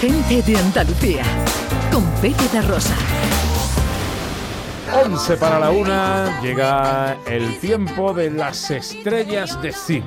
Gente de Andalucía, con Pepe de Rosa. 11 para la una, llega el tiempo de las estrellas de cine.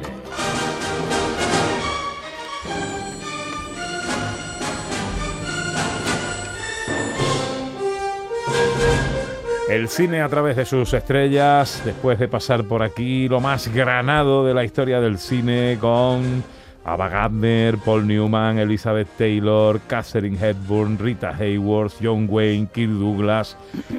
El cine a través de sus estrellas, después de pasar por aquí lo más granado de la historia del cine con Ava Gardner, Paul Newman, Elizabeth Taylor, Catherine Hepburn, Rita Hayworth, John Wayne, Kirk Douglas,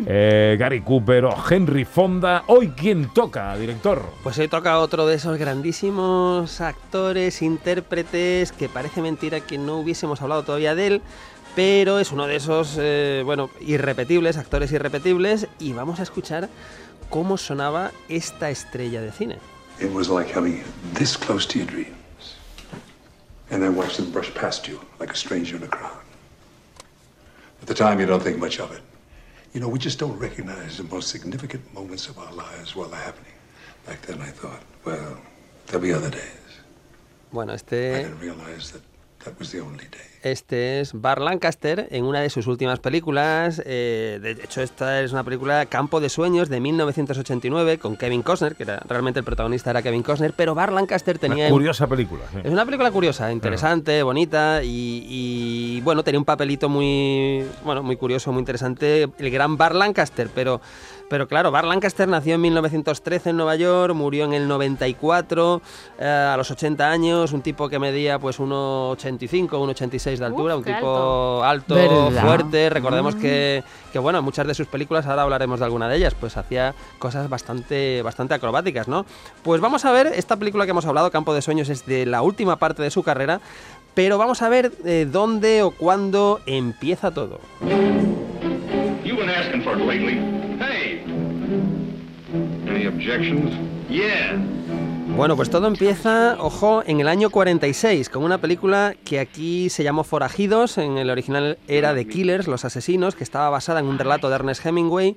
eh, Gary Cooper o Henry Fonda. Hoy, ¿quién toca, director? Pues hoy toca otro de esos grandísimos actores, intérpretes, que parece mentira que no hubiésemos hablado todavía de él, pero es uno de esos, eh, bueno, irrepetibles, actores irrepetibles, y vamos a escuchar cómo sonaba esta estrella de cine. It was like having this close to your dreams, and then watch them brush past you like a stranger in a crowd. At the time, you don't think much of it. You know, we just don't recognize the most significant moments of our lives while they're happening. Back then, I thought, well, there'll be other days. Bueno, I este, didn't realize that that was the only day. este es Bar Lancaster en una de sus últimas películas. eh, de hecho, esta es una película Campo de Sueños de 1989 con Kevin Costner, que era, realmente el protagonista era Kevin Costner, pero Bar Lancaster tenía... Una curiosa película. sí. Es una película curiosa, interesante, bonita y, y, bueno, tenía un papelito muy bueno, muy curioso, muy interesante, el gran Bar Lancaster, pero pero claro, Bar Lancaster nació en 1913 en Nueva York, murió en el 94 eh, a los 80 años, un tipo que medía pues 1,85, 1,86 de altura, Uf, un tipo alto, fuerte, recordemos que, que bueno, muchas de sus películas, ahora hablaremos de alguna de ellas, pues hacía cosas bastante, bastante acrobáticas, ¿no? Pues vamos a ver, esta película que hemos hablado, Campo de Sueños, es de la última parte de su carrera, pero vamos a ver eh, dónde o cuándo empieza todo. You've been Bueno, pues todo empieza, ojo, en el año 46, con una película que aquí se llamó Forajidos, en el original era The Killers, Los Asesinos, que estaba basada en un relato de Ernest Hemingway,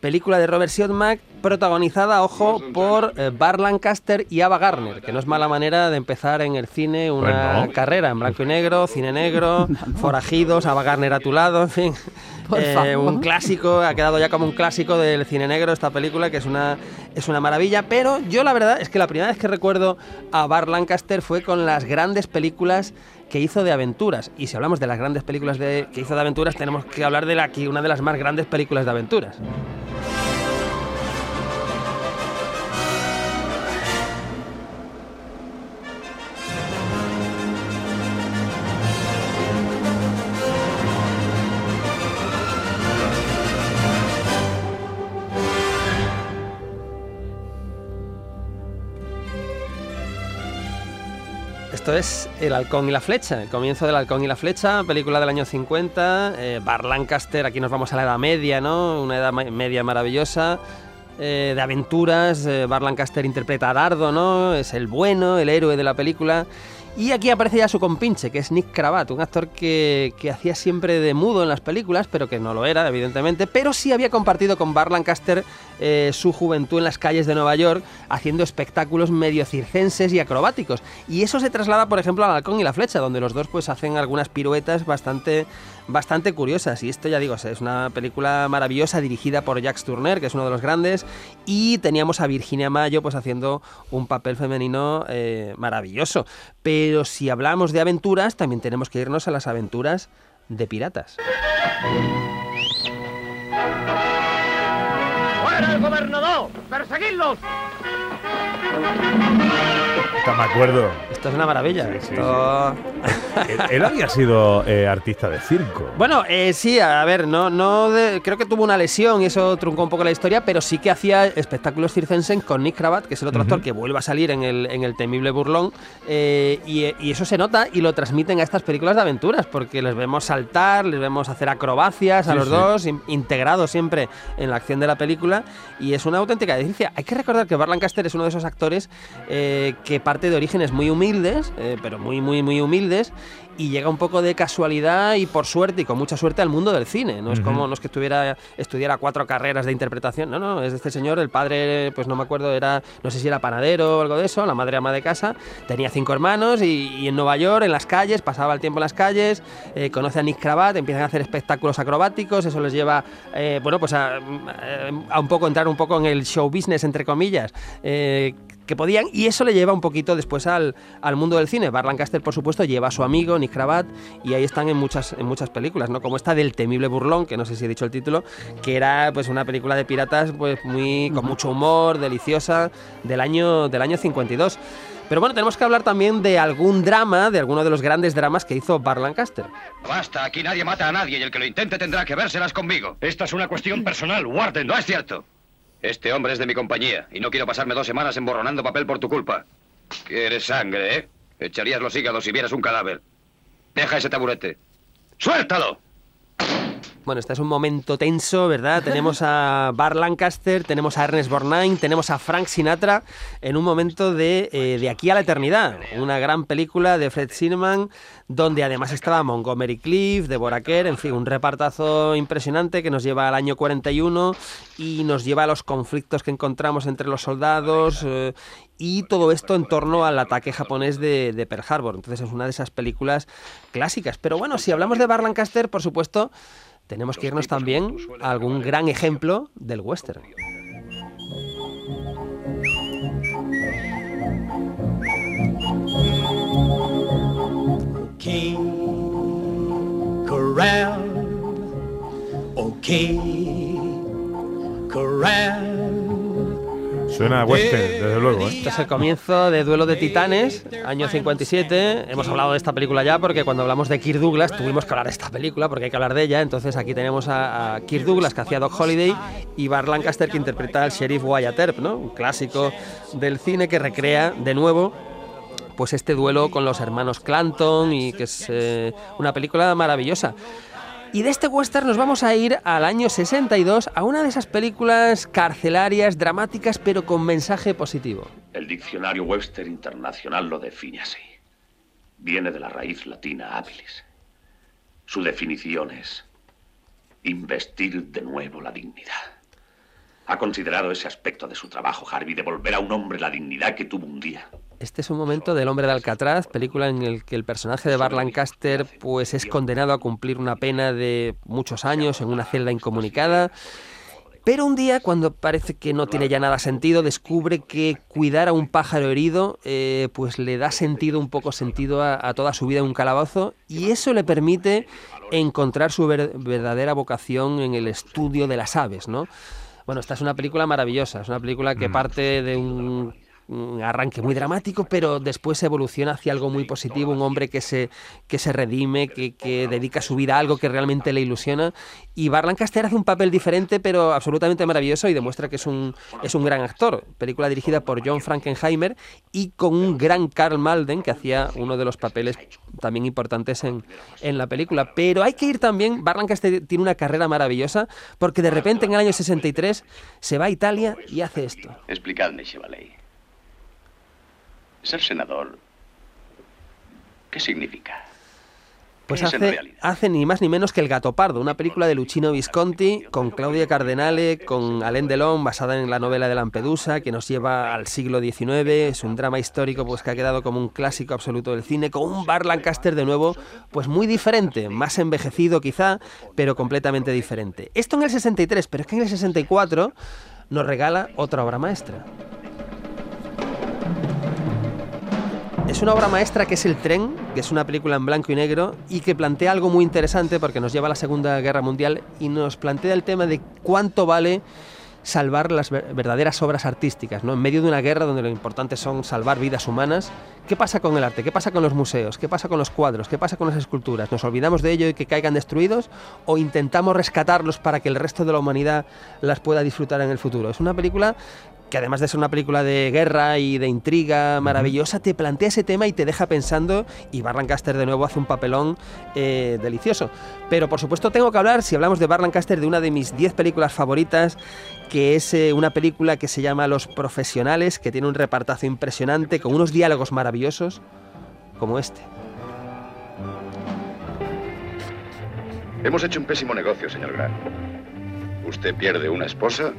película de Robert Siodmak, protagonizada, ojo, por eh, Bar Lancaster y Ava Gardner, que no es mala manera de empezar en el cine una Bueno. carrera en blanco y negro, cine negro, Forajidos, Ava Gardner a tu lado, en fin. Eh, un clásico, ha quedado ya como un clásico del cine negro esta película, que es una, es una maravilla. Pero yo la verdad es que la primera vez que recuerdo a Bar Lancaster fue con las grandes películas que hizo de aventuras. Y si hablamos de las grandes películas de, que hizo de aventuras, tenemos que hablar de la una de las más grandes películas de aventuras. Esto es El Halcón y la Flecha, el comienzo del Halcón y la Flecha, película del año 50. eh, Bar Lancaster, aquí nos vamos a la Edad Media, ¿no? Una Edad Media maravillosa. eh, de aventuras, eh, Bar Lancaster interpreta a Dardo, ¿no? Es el bueno, el héroe de la película. Y aquí aparece ya su compinche, que es Nick Cravath, un actor que, que hacía siempre de mudo en las películas, pero que no lo era, evidentemente, pero sí había compartido con Bar Lancaster eh, su juventud en las calles de Nueva York, haciendo espectáculos medio circenses y acrobáticos. Y eso se traslada, por ejemplo, al Halcón y la Flecha, donde los dos pues hacen algunas piruetas bastante, bastante curiosas. Y esto ya digo, es una película maravillosa dirigida por Jacques Turner, que es uno de los grandes, y teníamos a Virginia Mayo pues haciendo un papel femenino eh, maravilloso. Pero si hablamos de aventuras, también tenemos que irnos a las aventuras de piratas. ¡Fuera el gobernador! ¡Perseguidlos! Esta me acuerdo. Esto es una maravilla. Sí, sí, Esto- él, él había sido eh, artista de circo. Bueno, eh, sí, a ver, no, no de- creo que tuvo una lesión y eso truncó un poco la historia, pero sí que hacía espectáculos circenses con Nick Cravath, que es el otro actor que vuelve a salir en el, en el temible burlón, eh, y, y eso se nota y lo transmiten a estas películas de aventuras, porque les vemos saltar, les vemos hacer acrobacias a Sí, los sí. dos, in- integrados siempre en la acción de la película, y es una auténtica delicia. Hay que recordar que Bar Lancaster es uno de esos actores eh, que parte de orígenes muy humildes, eh, pero muy, muy, muy humildes, y llega un poco de casualidad y por suerte y con mucha suerte al mundo del cine. No es como no es que estuviera estudiara cuatro carreras de interpretación, no, no, es este señor, el padre, pues no me acuerdo, era no sé si era panadero o algo de eso, la madre ama de casa, tenía cinco hermanos y, en Nueva York, en las calles, pasaba el tiempo en las calles, eh, conoce a Nick Cravat, empiezan a hacer espectáculos acrobáticos, eso les lleva, eh, bueno, pues a, a, un poco entrar un poco en el show business entre comillas. Eh, que podían, y eso le lleva un poquito después al, al mundo del cine. Bar Lancaster, por supuesto, lleva a su amigo Nick Cravat y ahí están en muchas, en muchas películas, ¿no? Como esta del temible burlón, que no sé si he dicho el título, que era pues una película de piratas pues muy con mucho humor, deliciosa, del año, del año 52. Pero bueno, tenemos que hablar también de algún drama, de alguno de los grandes dramas que hizo Bar Lancaster. Basta, aquí nadie mata a nadie y el que lo intente tendrá que vérselas conmigo. Esta es una cuestión personal, Warden. No es cierto. Este hombre es de mi compañía y no quiero pasarme dos semanas emborronando papel por tu culpa. Quieres sangre, ¿eh? Echarías los hígados si vieras un cadáver. Deja ese taburete. ¡Suéltalo! Bueno, este es un momento tenso, ¿verdad? Tenemos a Bar Lancaster, tenemos a Ernest Borgnine, tenemos a Frank Sinatra en un momento de, eh, de aquí a la eternidad. Una gran película de Fred Zinnemann, donde además estaba Montgomery Cliff, Deborah Kerr, en fin, un repartazo impresionante que nos lleva al año 41 y nos lleva a los conflictos que encontramos entre los soldados eh, y todo esto en torno al ataque japonés de, de, Pearl Harbor. Entonces es una de esas películas clásicas. Pero bueno, si hablamos de Bar Lancaster, por supuesto, tenemos que irnos también a algún gran ejemplo del western. King Corral, okay, Corral. Suena a western, desde luego. ¿eh? Este es el comienzo de Duelo de Titanes, año 57. Hemos hablado de esta película ya porque cuando hablamos de Kirk Douglas tuvimos que hablar de esta película porque hay que hablar de ella. Entonces aquí tenemos a, Kirk Douglas que hacía Doc Holiday y Bar Lancaster que interpreta al sheriff Wyatt Earp, ¿no? un clásico del cine que recrea de nuevo pues este duelo con los hermanos Clanton y que es eh, una película maravillosa. Y de este western nos vamos a ir al año 62 a una de esas películas carcelarias, dramáticas, pero con mensaje positivo. El diccionario Webster Internacional lo define así. Viene de la raíz latina habilis. Su definición es investir de nuevo la dignidad. ¿Ha considerado ese aspecto de su trabajo, Harvey, de volver a un hombre la dignidad que tuvo un día? Este es un momento del hombre de Alcatraz, película en el que el personaje de Bar Lancaster pues es condenado a cumplir una pena de muchos años en una celda incomunicada. Pero un día, cuando parece que no tiene ya nada sentido, descubre que cuidar a un pájaro herido eh, pues le da sentido, un poco sentido a, toda su vida en un calabozo y eso le permite encontrar su verdadera vocación en el estudio de las aves, ¿no? Bueno, esta es una película maravillosa, es una película que mm. parte de un un arranque muy dramático, pero después evoluciona hacia algo muy positivo, un hombre que se, que se redime, que, dedica su vida a algo que realmente le ilusiona. Y Bar Lancaster hace un papel diferente, pero absolutamente maravilloso y demuestra que es un, es un gran actor. Película dirigida por John Frankenheimer y con un gran Carl Malden, que hacía uno de los papeles también importantes en, en la película. Pero hay que ir también, Bar Lancaster tiene una carrera maravillosa, porque de repente en el año 63 se va a Italia y hace esto. Explicadme, Chevalier. Ser senador, ¿qué significa? Pues hace, hace, ni más ni menos que El Gato Pardo, una película de Luchino Visconti con Claudia Cardenale, con Alain Delon, basada en la novela de Lampedusa, que nos lleva al siglo XIX. Es un drama histórico pues, que ha quedado como un clásico absoluto del cine, con un Bar Lancaster de nuevo, pues muy diferente, más envejecido quizá, pero completamente diferente. Esto en el 63, pero es que en el 64 nos regala otra obra maestra. Es una obra maestra que es El tren, que es una película en blanco y negro y que plantea algo muy interesante porque nos lleva a la Segunda Guerra Mundial y nos plantea el tema de cuánto vale salvar las verdaderas obras artísticas, ¿no? En medio de una guerra donde lo importante son salvar vidas humanas, ¿qué pasa con el arte? ¿Qué pasa con los museos? ¿Qué pasa con los cuadros? ¿Qué pasa con las esculturas? ¿Nos olvidamos de ello y que caigan destruidos o intentamos rescatarlos para que el resto de la humanidad las pueda disfrutar en el futuro? Es una película que además de ser una película de guerra y de intriga maravillosa, te plantea ese tema y te deja pensando, y Bar Lancaster de nuevo hace un papelón eh, delicioso. Pero por supuesto tengo que hablar, si hablamos de Bar Lancaster, de una de mis 10 películas favoritas, que es eh, una película que se llama Los Profesionales, que tiene un repartazo impresionante, con unos diálogos maravillosos, como este. Hemos hecho un pésimo negocio, señor Grant. Usted pierde una esposa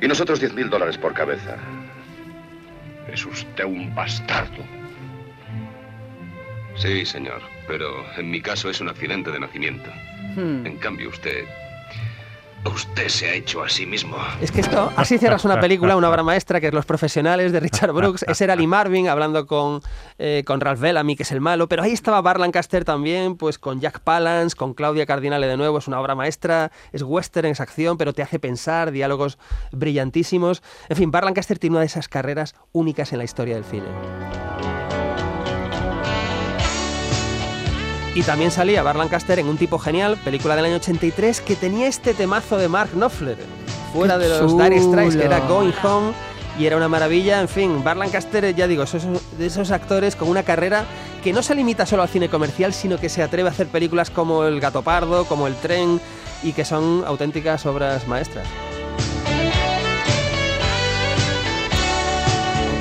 y nosotros 10 mil dólares por cabeza. Es usted un bastardo. Sí, señor, pero en mi caso es un accidente de nacimiento. Hmm. En cambio, usted... Usted se ha hecho a sí mismo. Es que esto, así cierras una película, una obra maestra, que es Los Profesionales de Richard Brooks. Ese era Lee Marvin hablando con, eh, con Ralph Bellamy, que es el malo. Pero ahí estaba Bar Lancaster también, pues con Jack Palance, con Claudia Cardinale de nuevo. Es una obra maestra, es western, es acción, pero te hace pensar, diálogos brillantísimos. En fin, Bar Lancaster tiene una de esas carreras únicas en la historia del cine. Y también salía Bar Lancaster en Un tipo genial, película del año 83, que tenía este temazo de Mark Knopfler, fuera Qué de los Dire Strikes, que era. Going Home, y era una maravilla. En fin, Bar Lancaster, ya digo, esos, de esos actores con una carrera que no se limita solo al cine comercial, sino que se atreve a hacer películas como El Gato Pardo, como El Tren, y que son auténticas obras maestras.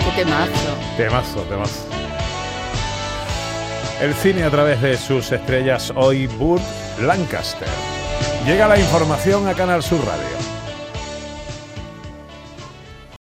Qué temazo. Temazo, temazo. El cine a través de sus estrellas hoy, Burt Lancaster. Llega la información a Canal Sur Radio.